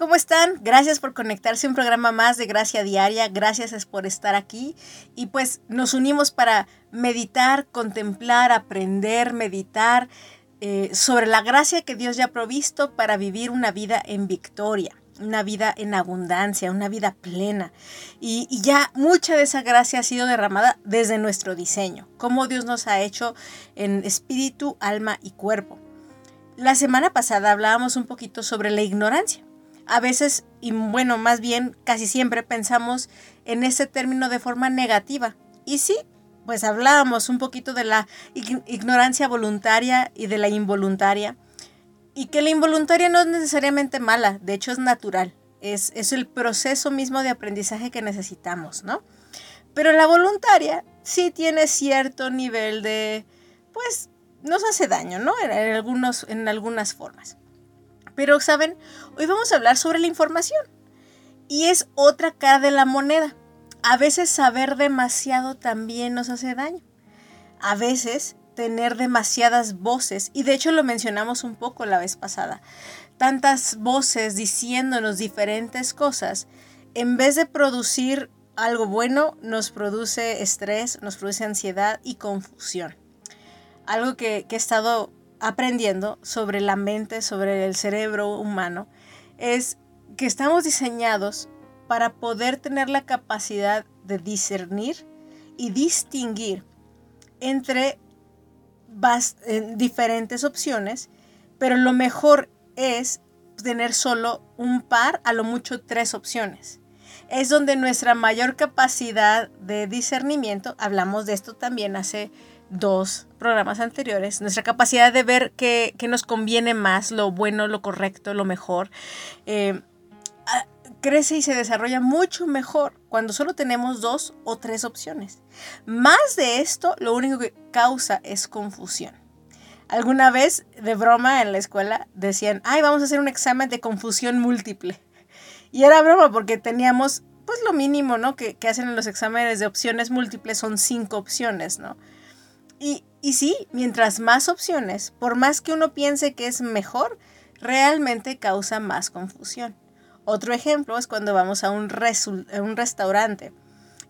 ¿cómo están? Gracias por conectarse un programa más de Gracia Diaria. Gracias por estar aquí. Y pues nos unimos para meditar, contemplar, aprender, meditar eh, sobre la gracia que Dios ya ha provisto para vivir una vida en victoria una vida en abundancia, una vida plena. Y, y, ya mucha de esa gracia ha sido derramada desde nuestro diseño, como Dios nos ha hecho en espíritu, alma y cuerpo. La semana pasada hablábamos un poquito sobre la ignorancia. A veces, y bueno, más bien casi siempre pensamos en ese término de forma negativa. Y sí, pues hablábamos un poquito de la ignorancia voluntaria y de la involuntaria. Y que la involuntaria no es necesariamente mala, de hecho es natural. Es, es el proceso mismo de aprendizaje que necesitamos, ¿no? Pero la voluntaria sí tiene cierto nivel de, pues, nos hace daño, ¿no? En, algunos, en algunas formas. Pero, ¿saben? Hoy vamos a hablar sobre la información. Y es otra cara de la moneda. A veces saber demasiado también nos hace daño. A veces tener demasiadas voces, y de hecho lo mencionamos un poco la vez pasada, tantas voces diciéndonos diferentes cosas, en vez de producir algo bueno, nos produce estrés, nos produce ansiedad y confusión algo que, he estado aprendiendo sobre la mente, sobre el cerebro humano, es que estamos diseñados para poder tener la capacidad de discernir y distinguir entre diferentes opciones, pero lo mejor es tener solo un par, a lo mucho tres opciones. Es donde nuestra mayor capacidad de discernimiento, hablamos de esto también hace dos programas anteriores, nuestra capacidad de ver qué, nos conviene más, lo bueno, lo correcto, lo mejor, eh, crece y se desarrolla mucho mejor cuando solo tenemos dos o tres opciones. Más de esto, lo único que causa es confusión. Alguna vez, de broma, en la escuela decían, ay, vamos a hacer un examen de confusión múltiple. Y era broma porque teníamos, pues lo mínimo, ¿no? Que, que hacen en los exámenes de opciones múltiples son cinco opciones, ¿no? Y, sí, mientras más opciones, por más que uno piense que es mejor, realmente causa más confusión. Otro ejemplo es cuando vamos a un, un restaurante.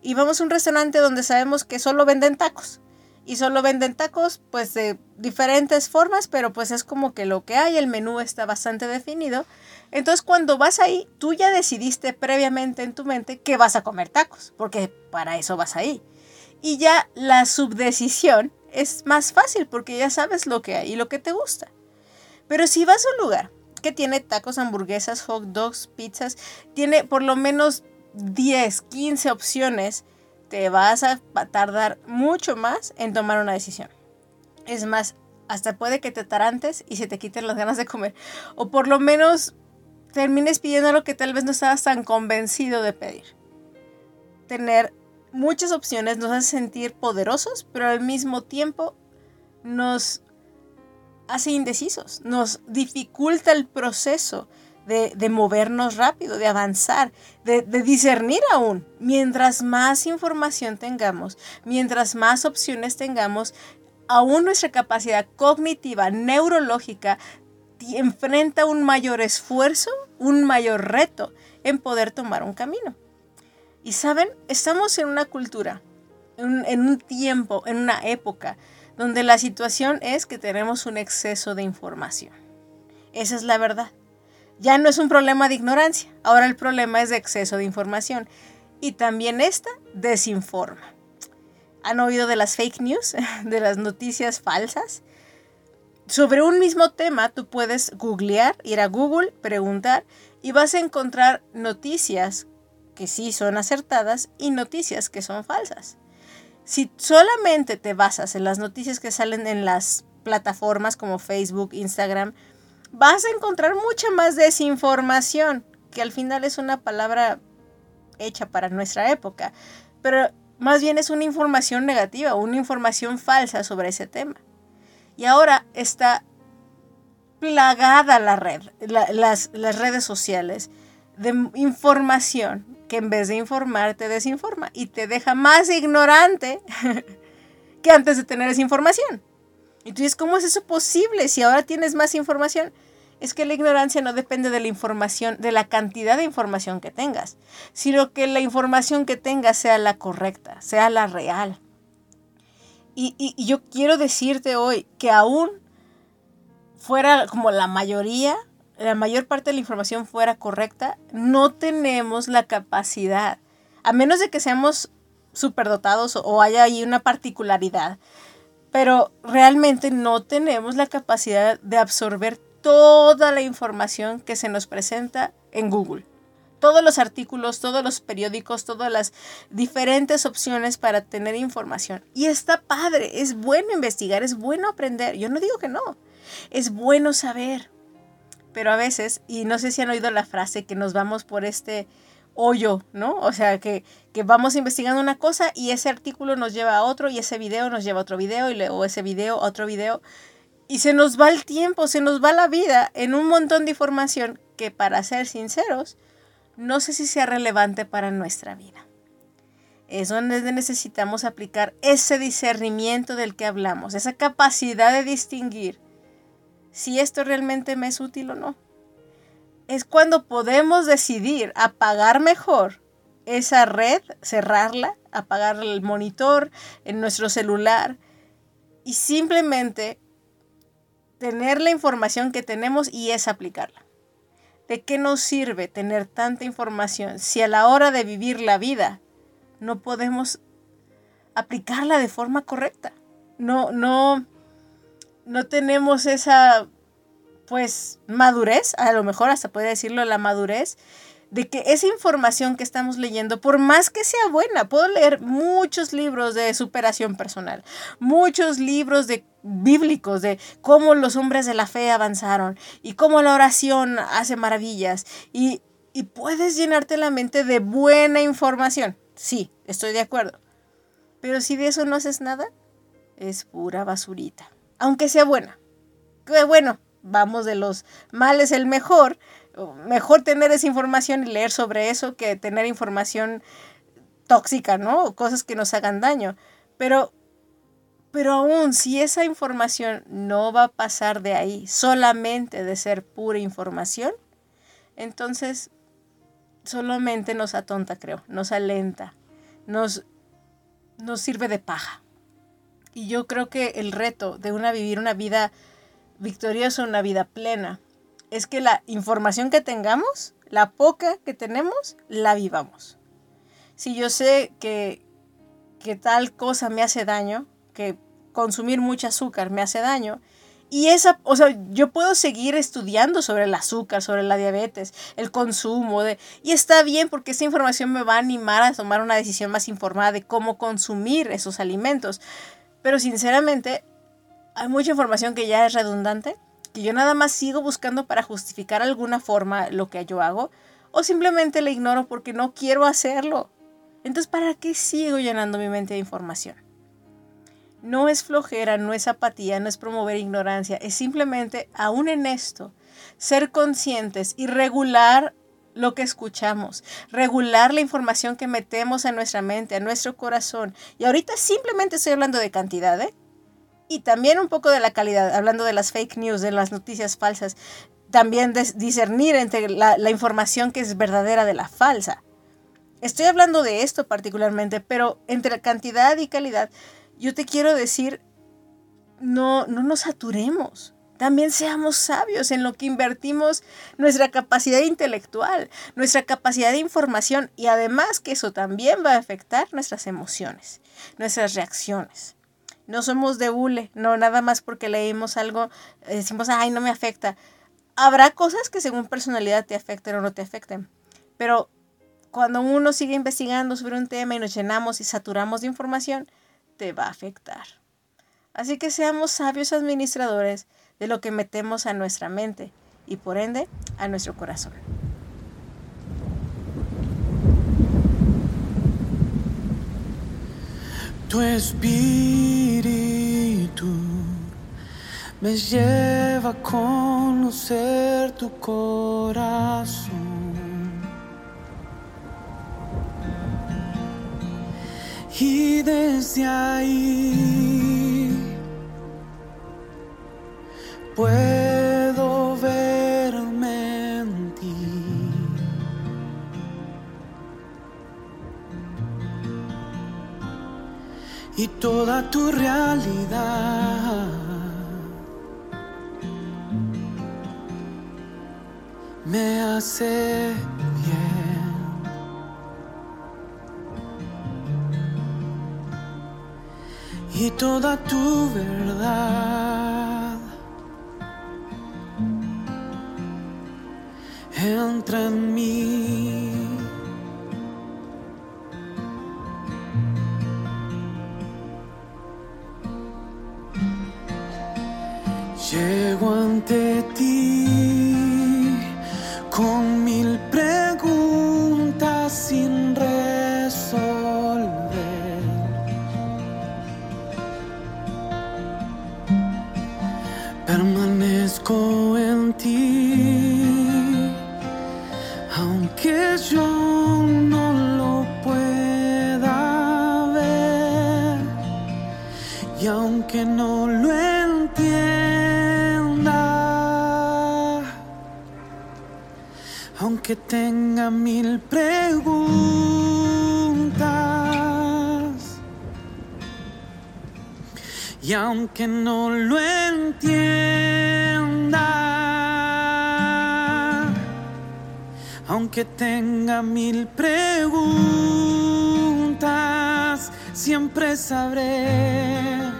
Y vamos a un restaurante donde sabemos que solo venden tacos. Y solo venden tacos pues de diferentes formas, pero pues es como que lo que hay, el menú está bastante definido. Entonces cuando vas ahí, tú ya decidiste previamente en tu mente que vas a comer tacos, porque para eso vas ahí. Y ya la subdecisión es más fácil porque ya sabes lo que hay y lo que te gusta. Pero si vas a un lugar que tiene tacos, hamburguesas, hot dogs, pizzas, tiene por lo menos 10, 15 opciones, te vas a tardar mucho más en tomar una decisión. Es más, hasta puede que te tarantes y se te quiten las ganas de comer. O por lo menos termines pidiendo lo que tal vez no estabas tan convencido de pedir. Tener muchas opciones nos hace sentir poderosos, pero al mismo tiempo nos hace indecisos, nos dificulta el proceso de, movernos rápido, de avanzar, de, de, discernir aún. Mientras más información tengamos, mientras más opciones tengamos, aún nuestra capacidad cognitiva, neurológica, enfrenta un mayor esfuerzo, un mayor reto en poder tomar un camino. Y saben, estamos en una cultura, en, un tiempo, en una época, donde la situación es que tenemos un exceso de información. Esa es la verdad. Ya no es un problema de ignorancia, ahora el problema es de exceso de información. Y también esta desinforma. ¿Han oído de las fake news? De las noticias falsas. Sobre un mismo tema tú puedes googlear, ir a Google, preguntar y vas a encontrar noticias que sí son acertadas y noticias que son falsas. Si solamente te basas en las noticias que salen en las plataformas como Facebook, Instagram, vas a encontrar mucha más desinformación, que al final es una palabra hecha para nuestra época, pero más bien es una información negativa, una información falsa sobre ese tema. Y ahora está plagada la red, las, redes sociales de información que en vez de informar te desinforma y te deja más ignorante que antes de tener esa información. Y tú dices, ¿cómo es eso posible si ahora tienes más información? es que la ignorancia no depende de la información, de la cantidad de información que tengas, sino que la información que tengas sea la correcta, sea la real. Y, y yo quiero decirte hoy que aún fuera como la mayoría, la mayor parte de la información fuera correcta, no tenemos la capacidad, a menos de que seamos superdotados o haya ahí una particularidad, pero realmente no tenemos la capacidad de absorber toda la información que se nos presenta en Google. Todos los artículos, todos los periódicos, todas las diferentes opciones para tener información. Y está padre, es bueno investigar, es bueno aprender. Yo no digo que no, es bueno saber. Pero a veces, y no sé si han oído la frase que nos vamos por este hoyo, ¿no? O sea, que, vamos investigando una cosa y ese artículo nos lleva a otro y ese video nos lleva a otro video y luego ese video a otro video. Y se nos va el tiempo, se nos va la vida en un montón de información que, para ser sinceros, no sé si sea relevante para nuestra vida. Es donde necesitamos aplicar ese discernimiento del que hablamos, esa capacidad de distinguir si esto realmente me es útil o no es cuando podemos decidir apagar mejor esa red, cerrarla, apagar el monitor en nuestro celular y simplemente tener la información que tenemos y es aplicarla. ¿De qué nos sirve tener tanta información si a la hora de vivir la vida no podemos aplicarla de forma correcta? No, no, no tenemos esa pues madurez, a lo mejor hasta puede decirlo la madurez, de que esa información que estamos leyendo, por más que sea buena, puedo leer muchos libros de superación personal, muchos libros de bíblicos de cómo los hombres de la fe avanzaron y cómo la oración hace maravillas y, y puedes llenarte la mente de buena información. Sí, estoy de acuerdo. Pero si de eso no haces nada, es pura basurita. Aunque sea buena. Bueno, vamos de los males el mejor, mejor tener esa información y leer sobre eso que tener información tóxica, ¿no? O cosas que nos hagan daño. Pero, pero aún si esa información no va a pasar de ahí, solamente de ser pura información, entonces solamente nos atonta, creo, nos alenta, nos, nos sirve de paja. Y yo creo que el reto de una vivir una vida victorioso, una vida plena, es que la información que tengamos, la poca que tenemos, la vivamos. Si yo sé que, que tal cosa me hace daño, que consumir mucho azúcar me hace daño, y esa, o sea, yo puedo seguir estudiando sobre el azúcar, sobre la diabetes, el consumo de, y está bien porque esa información me va a animar a tomar una decisión más informada de cómo consumir esos alimentos. Pero sinceramente, hay mucha información que ya es redundante, que yo nada más sigo buscando para justificar alguna forma lo que yo hago, o simplemente la ignoro porque no quiero hacerlo. Entonces, ¿para qué sigo llenando mi mente de información? No es flojera, no es apatía, no es promover ignorancia, es simplemente, aún en esto, ser conscientes y regular lo que escuchamos, regular la información que metemos a nuestra mente, a nuestro corazón. Y ahorita simplemente estoy hablando de cantidad, ¿eh? y también un poco de la calidad, hablando de las fake news, de las noticias falsas, también discernir entre la, la información que es verdadera de la falsa. Estoy hablando de esto particularmente, pero entre cantidad y calidad, yo te quiero decir, no, no nos saturemos. También seamos sabios en lo que invertimos nuestra capacidad intelectual, nuestra capacidad de información y además que eso también va a afectar nuestras emociones, nuestras reacciones. No somos de hule, no nada más porque leímos algo, eh, decimos, ay, no me afecta. Habrá cosas que según personalidad te afecten o no te afecten, pero cuando uno sigue investigando sobre un tema y nos llenamos y saturamos de información, te va a afectar. Así que seamos sabios administradores de lo que metemos a nuestra mente y por ende a nuestro corazón. Tu espíritu me lleva a conocer tu corazón. Y desde ahí puedo verme en ti. Y toda tu realidad me hace bien. Y toda tu verdad. Entra en mí. Mil preguntas. Y aunque no lo entienda, aunque tenga mil preguntas, siempre sabré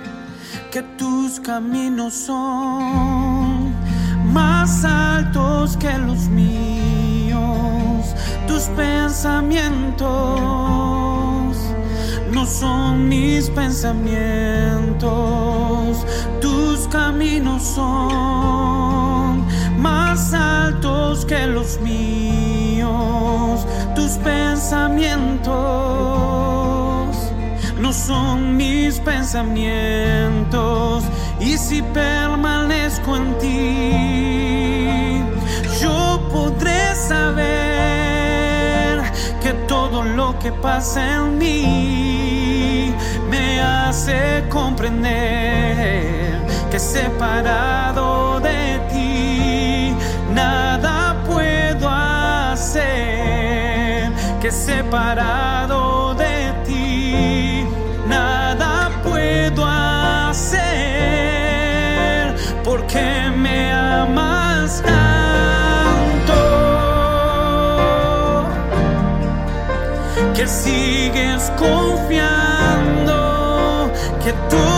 que tus caminos son más altos que los míos, tus pensamientos no son mis pensamientos, tus caminos son más altos que los míos, tus pensamientos no son mis pensamientos, y si permanezco en ti, yo podré saber lo que pasa en mí me hace comprender que separado de ti nada puedo hacer, que separado sigues confiando que todo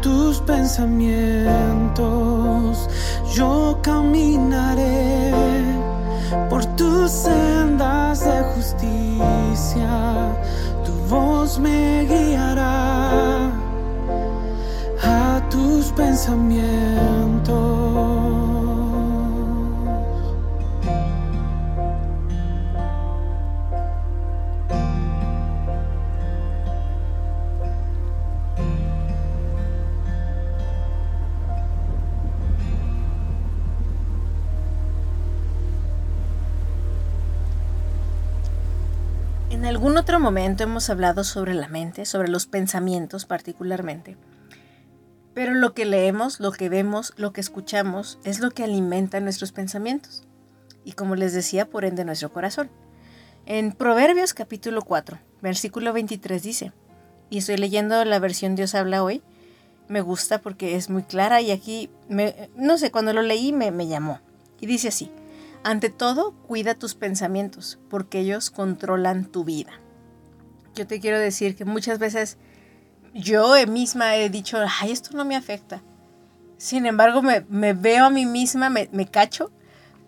tus pensamientos. Yo caminaré por tus sendas de justicia, tu voz me guiará a tus pensamientos. Algún otro momento hemos hablado sobre la mente, sobre los pensamientos particularmente. Pero lo que leemos, lo que vemos, lo que escuchamos es lo que alimenta nuestros pensamientos. Y como les decía, por ende nuestro corazón. En Proverbios capítulo 4, versículo 23 dice, y estoy leyendo la versión Dios habla hoy, me gusta porque es muy clara y aquí, no sé, cuando lo leí me, me llamó. Y dice así, ante todo, cuida tus pensamientos, porque ellos controlan tu vida. Yo te quiero decir que muchas veces yo misma he dicho, ay, esto no me afecta. Sin embargo, me, veo a mí misma, me, cacho,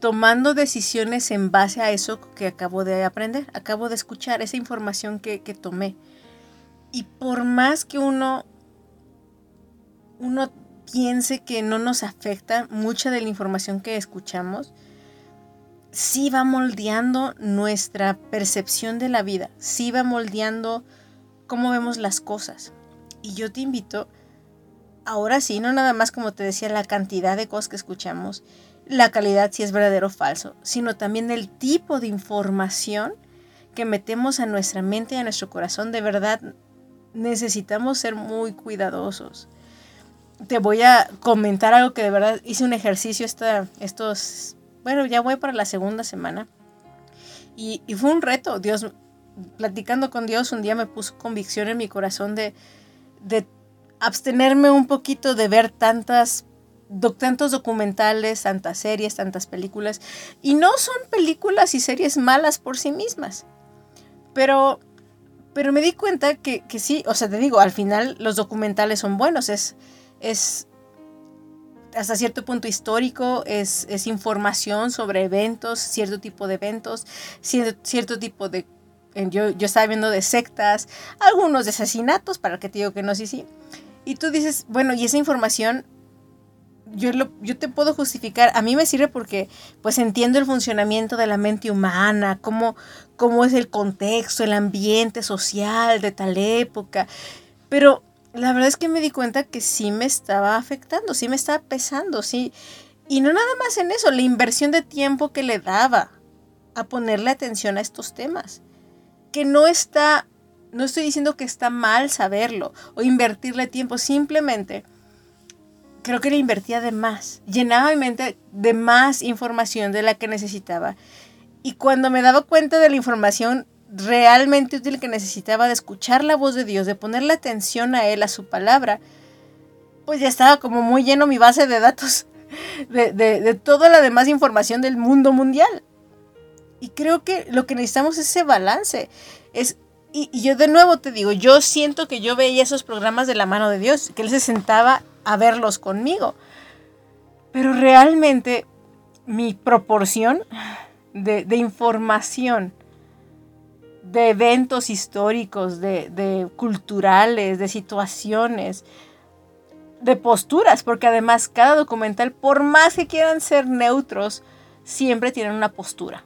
tomando decisiones en base a eso que acabo de aprender, acabo de escuchar, esa información que, que tomé. Y por más que uno, uno piense que no nos afecta mucha de la información que escuchamos, sí va moldeando nuestra percepción de la vida, sí va moldeando cómo vemos las cosas. Y yo te invito, ahora sí, no nada más como te decía, la cantidad de cosas que escuchamos, la calidad si es verdadero o falso, sino también el tipo de información que metemos a nuestra mente y a nuestro corazón. De verdad, necesitamos ser muy cuidadosos. Te voy a comentar algo que de verdad hice un ejercicio esta, estos, bueno, ya voy para la segunda semana. Y, y fue un reto. Dios, platicando con Dios, un día me puso convicción en mi corazón de, abstenerme un poquito de ver tantas tantos documentales, tantas series, tantas películas. Y no son películas y series malas por sí mismas. Pero, pero me di cuenta que, que sí, o sea, te digo, al final los documentales son buenos. Es, es hasta cierto punto histórico, es, es información sobre eventos, cierto tipo de eventos, cierto, cierto tipo de yo, estaba viendo de sectas, algunos de asesinatos, para que te digo que no, sí, sí. Y tú dices, bueno, y esa información yo, lo, yo te puedo justificar, a mí me sirve porque pues entiendo el funcionamiento de la mente humana, cómo, cómo es el contexto, el ambiente social de tal época, pero la verdad es que me di cuenta que sí me estaba afectando, sí me estaba pesando, sí. Y no nada más en eso, la inversión de tiempo que le daba a ponerle atención a estos temas que no está, no estoy diciendo que está mal saberlo o invertirle tiempo, simplemente creo que le invertía de más, llenaba mi mente de más información de la que necesitaba. Y cuando me daba cuenta de la información realmente útil que necesitaba de escuchar la voz de Dios, de ponerle atención a Él, a su palabra, pues ya estaba como muy lleno mi base de datos de, de toda la demás información del mundo mundial. Y creo que lo que necesitamos es ese balance. Es, y, yo de nuevo te digo, yo siento que yo veía esos programas de la mano de Dios, que Él se sentaba a verlos conmigo. Pero realmente mi proporción de, información, de eventos históricos, de, de, culturales, de situaciones, de posturas, porque además cada documental, por más que quieran ser neutros, siempre tienen una postura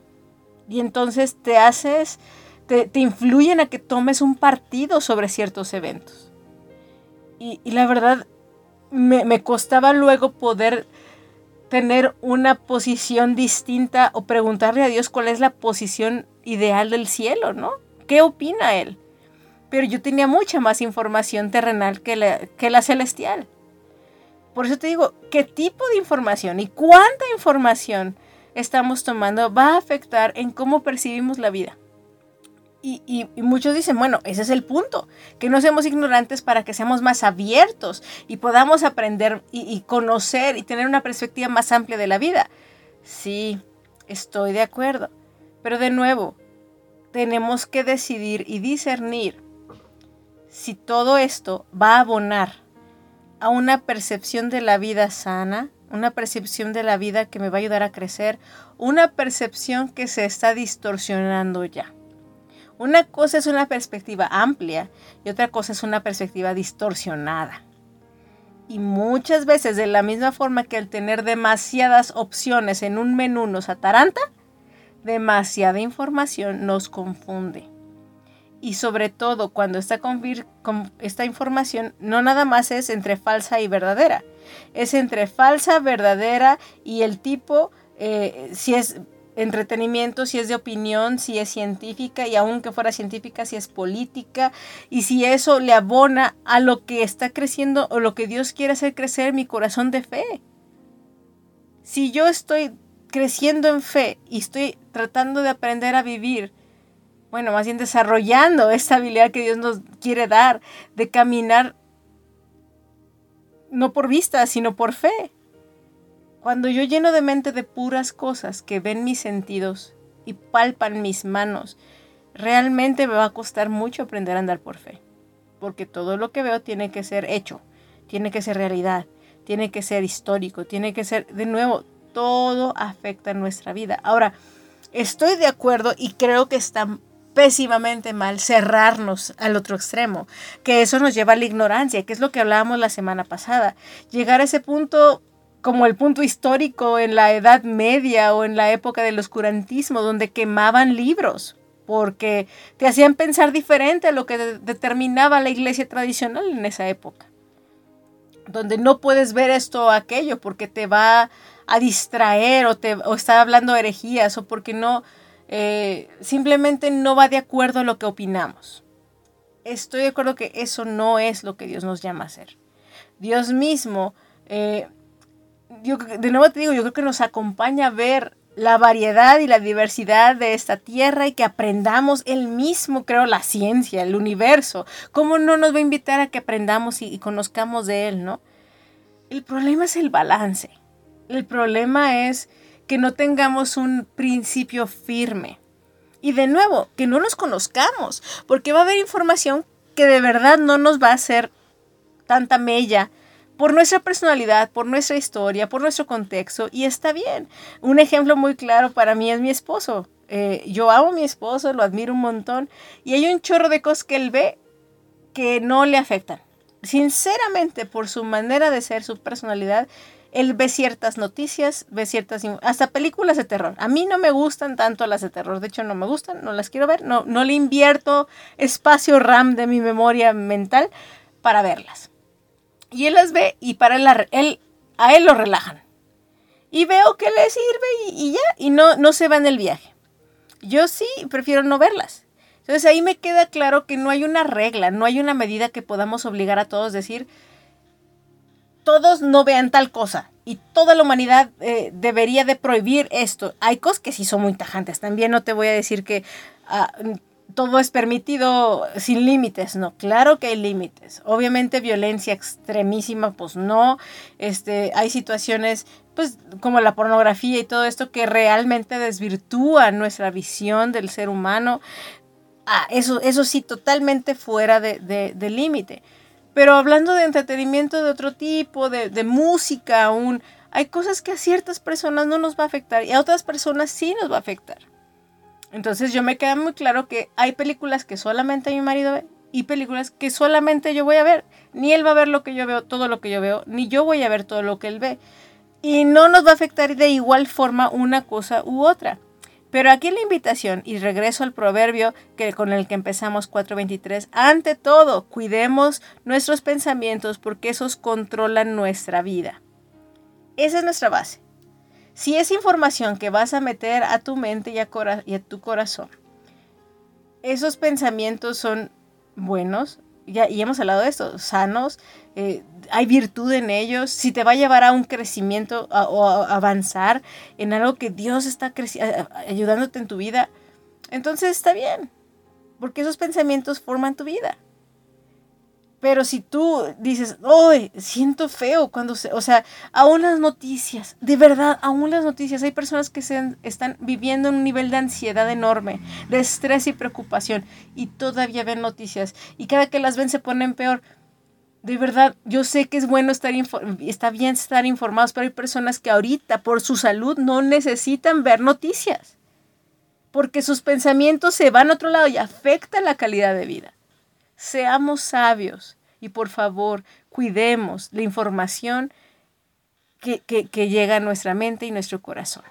y entonces te haces, te, influyen a que tomes un partido sobre ciertos eventos. Y, la verdad, me, me, costaba luego poder tener una posición distinta o preguntarle a Dios cuál es la posición ideal del cielo, ¿no? ¿Qué opina Él? Pero yo tenía mucha más información terrenal que la, que la celestial. Por eso te digo, ¿qué tipo de información y cuánta información estamos tomando va a afectar en cómo percibimos la vida. Y, muchos dicen, bueno, ese es el punto, que no seamos ignorantes para que seamos más abiertos y podamos aprender y, y conocer y tener una perspectiva más amplia de la vida. Sí, estoy de acuerdo. Pero de nuevo, tenemos que decidir y discernir si todo esto va a abonar a una percepción de la vida sana una percepción de la vida que me va a ayudar a crecer, una percepción que se está distorsionando ya. Una cosa es una perspectiva amplia y otra cosa es una perspectiva distorsionada. Y muchas veces de la misma forma que el tener demasiadas opciones en un menú nos ataranta, demasiada información nos confunde. Y sobre todo cuando esta, esta información no nada más es entre falsa y verdadera, es entre falsa, verdadera y el tipo, eh, si es entretenimiento, si es de opinión, si es científica y aunque fuera científica, si es política y si eso le abona a lo que está creciendo o lo que Dios quiere hacer crecer mi corazón de fe. Si yo estoy creciendo en fe y estoy tratando de aprender a vivir bueno, más bien desarrollando esta habilidad que Dios nos quiere dar de caminar no por vista, sino por fe. Cuando yo lleno de mente de puras cosas que ven mis sentidos y palpan mis manos, realmente me va a costar mucho aprender a andar por fe. Porque todo lo que veo tiene que ser hecho, tiene que ser realidad, tiene que ser histórico, tiene que ser, de nuevo, todo afecta nuestra vida. Ahora, estoy de acuerdo y creo que está pésimamente mal cerrarnos al otro extremo, que eso nos lleva a la ignorancia, que es lo que hablábamos la semana pasada. Llegar a ese punto como el punto histórico en la Edad Media o en la época del oscurantismo, donde quemaban libros, porque te hacían pensar diferente a lo que determinaba la iglesia tradicional en esa época. Donde no puedes ver esto o aquello porque te va a distraer o, te, o está hablando herejías o porque no, eh, simplemente no va de acuerdo a lo que opinamos. Estoy de acuerdo que eso no es lo que Dios nos llama a hacer. Dios mismo, eh, de nuevo te digo, yo creo que nos acompaña a ver la variedad y la diversidad de esta tierra y que aprendamos el mismo, creo, la ciencia, el universo. ¿Cómo no nos va a invitar a que aprendamos y conozcamos de él, no? El problema es el balance. El problema es que no tengamos un principio firme. Y de nuevo, que no nos conozcamos, porque va a haber información que de verdad no nos va a hacer tanta mella por nuestra personalidad, por nuestra historia, por nuestro contexto, y está bien. Un ejemplo muy claro para mí es mi esposo. Eh, yo amo a mi esposo, lo admiro un montón, y hay un chorro de cosas que él ve que no le afectan. Sinceramente, por su manera de ser, su personalidad, él ve ciertas noticias, ve ciertas, hasta películas de terror. A mí no me gustan tanto las de terror, de hecho no me gustan, no las quiero ver, no, no le invierto espacio RAM de mi memoria mental para verlas. Y él las ve y para él, a él lo relajan. Y veo que le sirve y, ya, y no, no se va en el viaje. Yo sí prefiero no verlas. Entonces ahí me queda claro que no hay una regla, no hay una medida que podamos obligar a todos a decir, todos no vean tal cosa y toda la humanidad eh, debería de prohibir esto. Hay cosas que sí son muy tajantes. También no te voy a decir que ah, todo es permitido sin límites, no. Claro que hay límites. Obviamente violencia extremísima, pues no. Este, hay situaciones pues como la pornografía y todo esto que realmente desvirtúa nuestra visión del ser humano. Ah, eso, eso sí, totalmente fuera de, de límite. Pero hablando de entretenimiento de otro tipo, de, música aún, hay cosas que a ciertas personas no nos va a afectar y a otras personas sí nos va a afectar. Entonces yo me queda muy claro que hay películas que solamente mi marido ve y películas que solamente yo voy a ver. Ni él va a ver lo que yo veo, todo lo que yo veo, ni yo voy a ver todo lo que él ve. Y no nos va a afectar de igual forma una cosa u otra. Pero aquí la invitación, y regreso al proverbio que, con el que empezamos 4.23, ante todo, cuidemos nuestros pensamientos porque esos controlan nuestra vida. Esa es nuestra base. Si es información que vas a meter a tu mente y a, tu corazón, esos pensamientos son buenos, ya, y hemos hablado de esto, sanos, eh, hay virtud en ellos, si te va a llevar a un crecimiento o a avanzar en algo que Dios está ayudándote en tu vida, entonces está bien, porque esos pensamientos forman tu vida. Pero si tú dices, ¡ay! Siento feo cuando se. O sea, aún las noticias, de verdad, aún las noticias. Hay personas que se, están viviendo un nivel de ansiedad enorme, de estrés y preocupación, y todavía ven noticias. Y cada que las ven se ponen peor. De verdad, yo sé que es bueno estar está bien estar informados, pero hay personas que ahorita, por su salud, no necesitan ver noticias. Porque sus pensamientos se van a otro lado y afectan la calidad de vida. Seamos sabios y por favor cuidemos la información que, que llega a nuestra mente y nuestro corazón.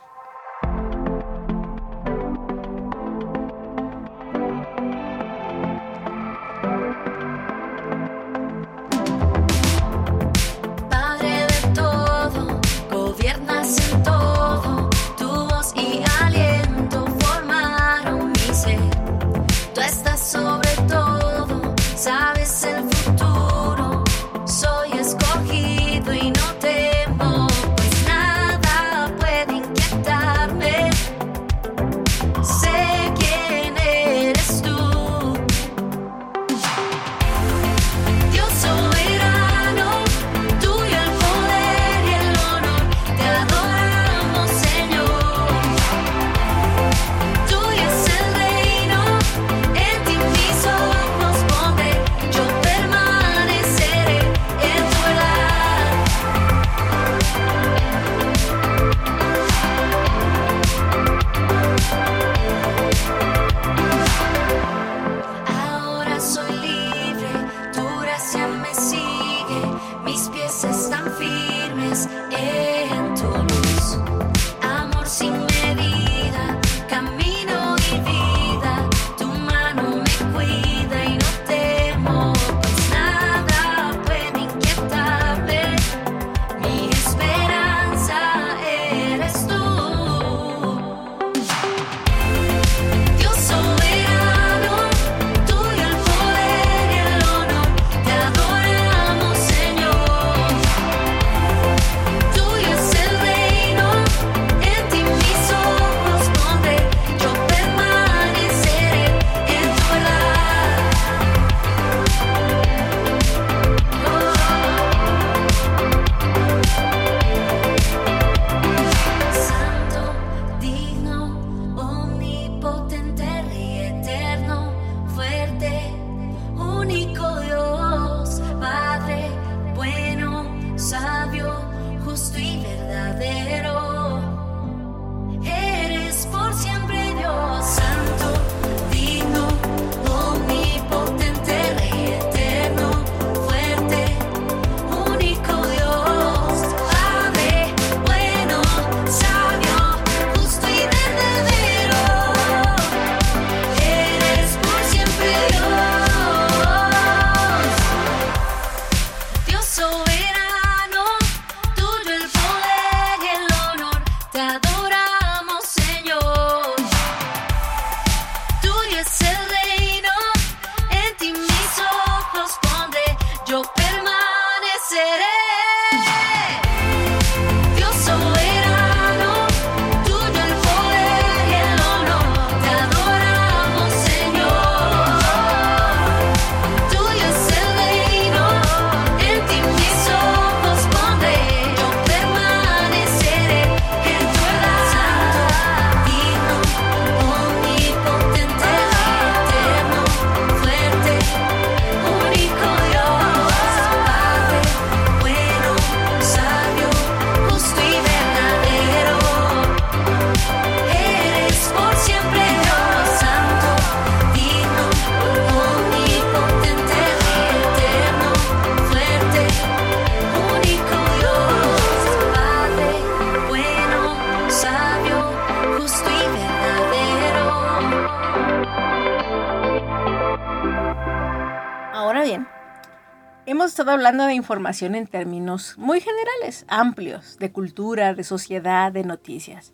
De información en términos muy generales, amplios, de cultura, de sociedad, de noticias.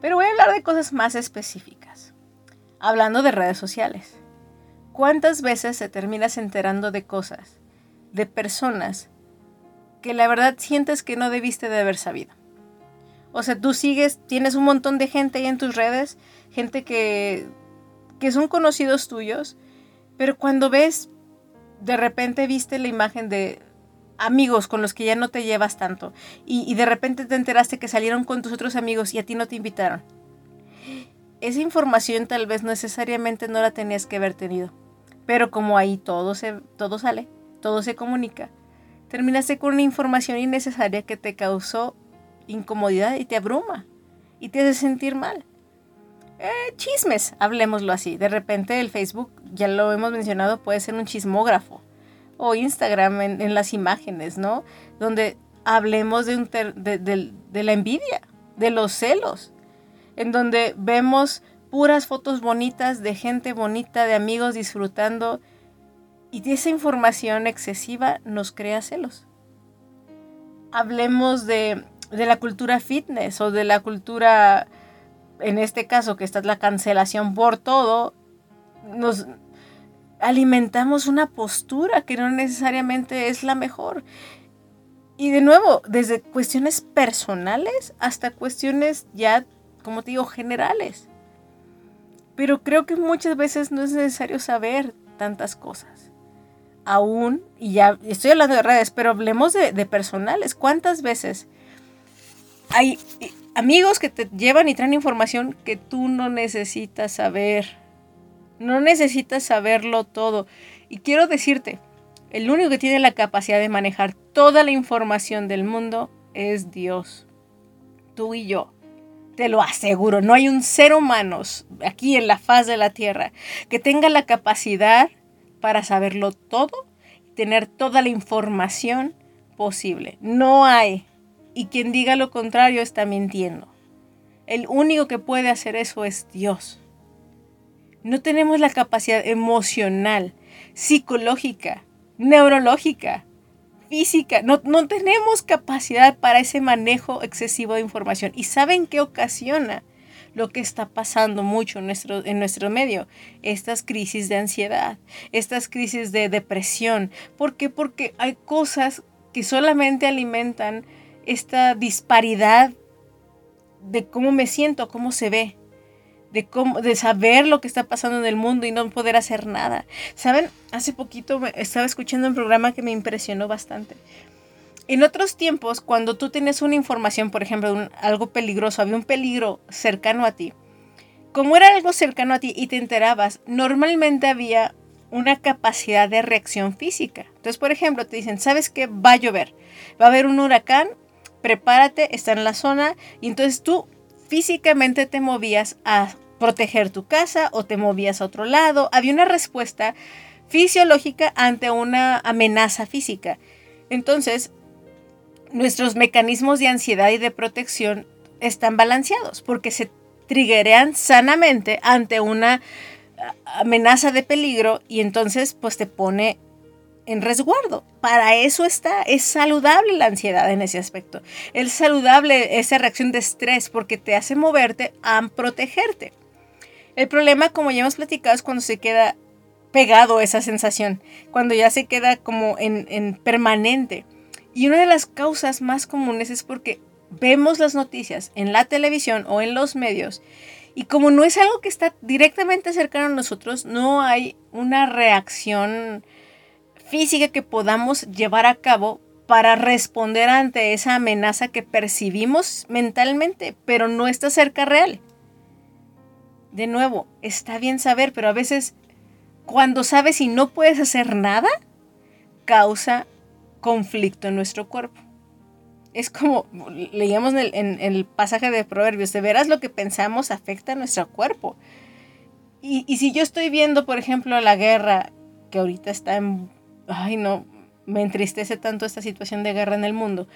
Pero voy a hablar de cosas más específicas. Hablando de redes sociales. ¿Cuántas veces te terminas enterando de cosas, de personas, que la verdad sientes que no debiste de haber sabido? O sea, tú sigues, tienes un montón de gente ahí en tus redes, gente que, que son conocidos tuyos, pero cuando ves, de repente viste la imagen de amigos con los que ya no te llevas tanto y, de repente te enteraste que salieron con tus otros amigos y a ti no te invitaron. Esa información tal vez necesariamente no la tenías que haber tenido, pero como ahí todo, se, todo sale, todo se comunica, terminaste con una información innecesaria que te causó incomodidad y te abruma y te hace sentir mal. Eh, chismes, hablemoslo así. De repente el Facebook, ya lo hemos mencionado, puede ser un chismógrafo. O Instagram en, las imágenes, ¿no? Donde hablemos de, la envidia, de los celos. En donde vemos puras fotos bonitas de gente bonita, de amigos disfrutando. Y esa información excesiva nos crea celos. Hablemos de la cultura fitness o de la cultura en este caso que está la cancelación por todo, nos alimentamos una postura que no necesariamente es la mejor. Y de nuevo, desde cuestiones personales hasta cuestiones ya, como te digo, generales. Pero creo que muchas veces no es necesario saber tantas cosas. Aún, y ya estoy hablando de redes, pero hablemos de, de personales. ¿Cuántas veces hay amigos que te llevan y traen información que tú no necesitas saber. No necesitas saberlo todo. Y quiero decirte, el único que tiene la capacidad de manejar toda la información del mundo es Dios. Tú y yo. Te lo aseguro, no hay un ser humano aquí en la faz de la tierra que tenga la capacidad para saberlo todo y tener toda la información posible. No hay. Y quien diga lo contrario está mintiendo. El único que puede hacer eso es Dios. No tenemos la capacidad emocional, psicológica, neurológica, física. No, tenemos capacidad para ese manejo excesivo de información. ¿Y saben qué ocasiona lo que está pasando mucho en nuestro, en nuestro medio? Estas crisis de ansiedad, estas crisis de depresión. ¿Por qué? Porque hay cosas que solamente alimentan esta disparidad de cómo me siento, cómo se ve, de, cómo, de saber lo que está pasando en el mundo y no poder hacer nada. ¿Saben? Hace poquito estaba escuchando un programa que me impresionó bastante. En otros tiempos, cuando tú tienes una información, por ejemplo, algo peligroso, había un peligro cercano a ti, como era algo cercano a ti y te enterabas, normalmente había una capacidad de reacción física. Entonces, por ejemplo, te dicen, ¿sabes qué? Va a llover, va a haber un huracán prepárate, está en la zona y entonces tú físicamente te movías a proteger tu casa o te movías a otro lado. Había una respuesta fisiológica ante una amenaza física. Entonces, nuestros mecanismos de ansiedad y de protección están balanceados porque se triggerean sanamente ante una amenaza de peligro y entonces pues te pone en resguardo. Para eso está. Es saludable la ansiedad en ese aspecto. Es saludable esa reacción de estrés porque te hace moverte a protegerte. El problema, como ya hemos platicado, es cuando se queda pegado esa sensación, cuando ya se queda como en, en permanente. Y una de las causas más comunes es porque vemos las noticias en la televisión o en los medios y como no es algo que está directamente cercano a nosotros, no hay una reacción física que podamos llevar a cabo para responder ante esa amenaza que percibimos mentalmente, pero no está cerca real. De nuevo, está bien saber, pero a veces cuando sabes y no puedes hacer nada, causa conflicto en nuestro cuerpo. Es como leíamos en el, pasaje de Proverbios, de veras lo que pensamos afecta a nuestro cuerpo. Y, y si yo estoy viendo, por ejemplo, la guerra que ahorita está en ay no, me entristece tanto esta situación de guerra en el mundo.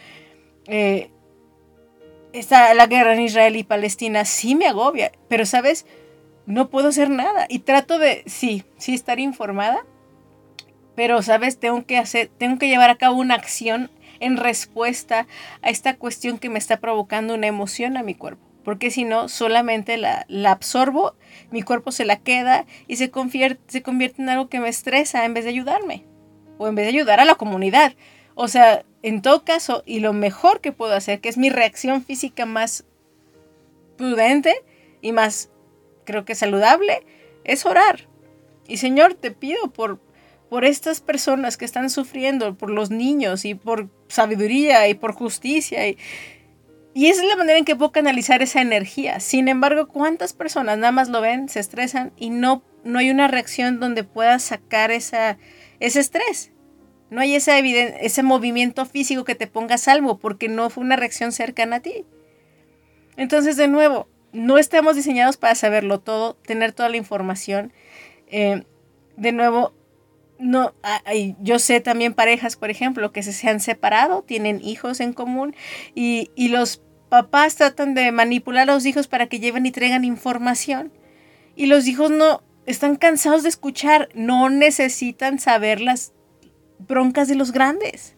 Eh, la guerra en Israel y Palestina sí me agobia, pero sabes, no puedo hacer nada y trato de, sí, sí estar informada, Pero, ¿sabes? Tengo que hacer, tengo que llevar a cabo una acción en respuesta a esta cuestión que me está provocando una emoción a mi cuerpo. Porque si no, solamente la, la, absorbo, mi cuerpo se la queda y se convierte, se convierte en algo que me estresa en vez de ayudarme. O en vez de ayudar a la comunidad. O sea, en todo caso, y lo mejor que puedo hacer, que es mi reacción física más prudente y más, creo que saludable, es orar. Y Señor, te pido por, por estas personas que están sufriendo, por los niños y por sabiduría y por justicia. Y, y esa es la manera en que puedo canalizar esa energía. Sin embargo, ¿cuántas personas nada más lo ven, se estresan y no, no hay una reacción donde pueda sacar esa, ese estrés? No hay ese movimiento físico que te ponga a salvo porque no fue una reacción cercana a ti. Entonces, de nuevo, no estamos diseñados para saberlo todo, tener toda la información. Eh, de nuevo, no, yo sé también parejas, por ejemplo, que se, han separado, tienen hijos en común y, y los papás tratan de manipular a los hijos para que lleven y traigan información. Y los hijos no están cansados de escuchar, no necesitan saber las broncas de los grandes.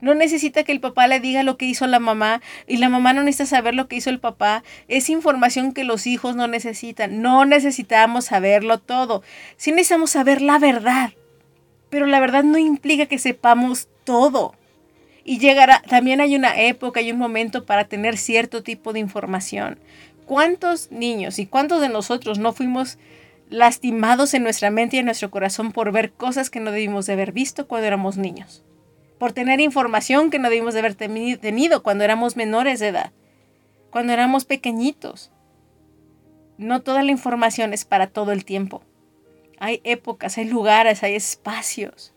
No necesita que el papá le diga lo que hizo la mamá y la mamá no necesita saber lo que hizo el papá. Es información que los hijos no necesitan. No necesitamos saberlo todo. Sí necesitamos saber la verdad. Pero la verdad no implica que sepamos todo. Y llegará, también hay una época y un momento para tener cierto tipo de información. ¿Cuántos niños y cuántos de nosotros no fuimos lastimados en nuestra mente y en nuestro corazón por ver cosas que no debimos de haber visto cuando éramos niños, por tener información que no debimos de haber tenido cuando éramos menores de edad, cuando éramos pequeñitos. No toda la información es para todo el tiempo. Hay épocas, hay lugares, hay espacios.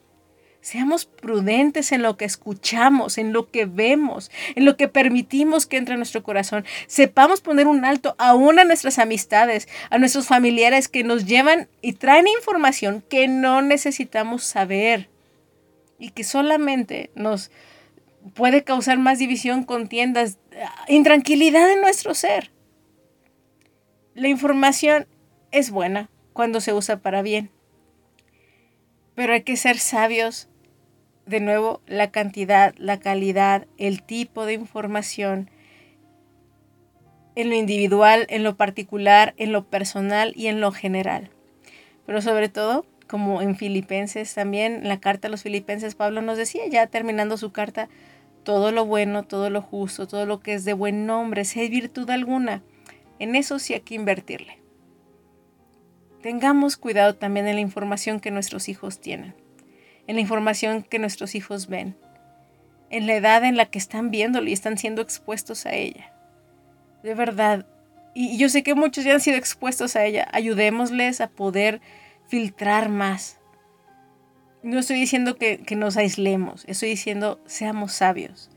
Seamos prudentes en lo que escuchamos, en lo que vemos, en lo que permitimos que entre en nuestro corazón. Sepamos poner un alto aún a nuestras amistades, a nuestros familiares que nos llevan y traen información que no necesitamos saber y que solamente nos puede causar más división, contiendas, intranquilidad en nuestro ser. La información es buena cuando se usa para bien, pero hay que ser sabios de nuevo, la cantidad, la calidad, el tipo de información en lo individual, en lo particular, en lo personal y en lo general. Pero sobre todo, como en Filipenses también, en la carta a los Filipenses, Pablo nos decía, ya terminando su carta, todo lo bueno, todo lo justo, todo lo que es de buen nombre, si hay virtud alguna, en eso sí hay que invertirle. Tengamos cuidado también en la información que nuestros hijos tienen en la información que nuestros hijos ven, en la edad en la que están viéndolo y están siendo expuestos a ella. De verdad, y yo sé que muchos ya han sido expuestos a ella, ayudémosles a poder filtrar más. No estoy diciendo que, que nos aislemos, estoy diciendo seamos sabios,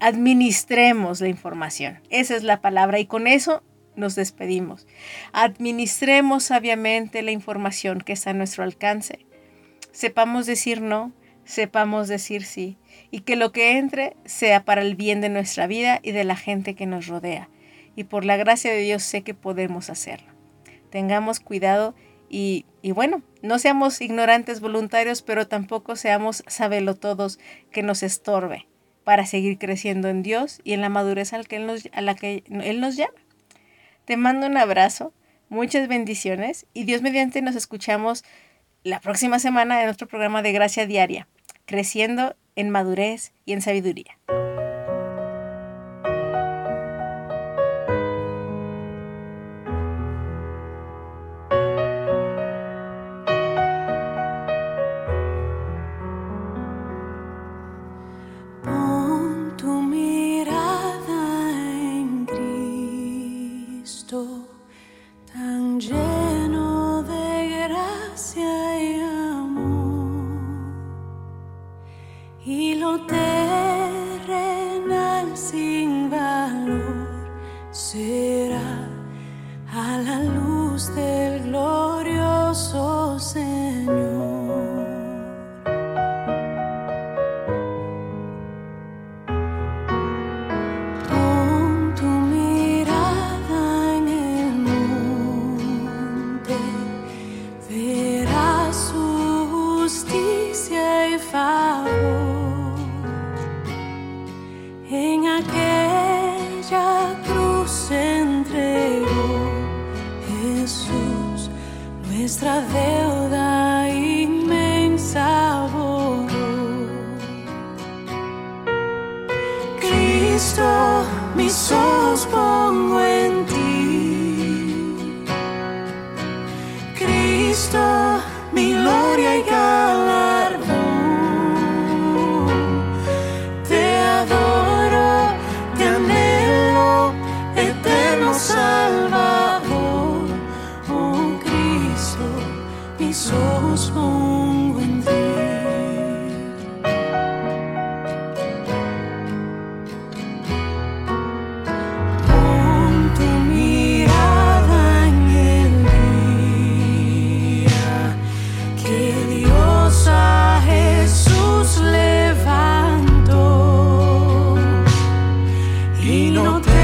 administremos la información. Esa es la palabra y con eso nos despedimos. Administremos sabiamente la información que está a nuestro alcance sepamos decir no, sepamos decir sí, y que lo que entre sea para el bien de nuestra vida y de la gente que nos rodea. Y por la gracia de Dios sé que podemos hacerlo. Tengamos cuidado y, y bueno, no seamos ignorantes voluntarios, pero tampoco seamos sabelotodos que nos estorbe para seguir creciendo en Dios y en la madurez al a la que Él nos llama. Te mando un abrazo, muchas bendiciones y Dios mediante nos escuchamos la próxima semana en nuestro programa de Gracia Diaria, creciendo en madurez y en sabiduría. No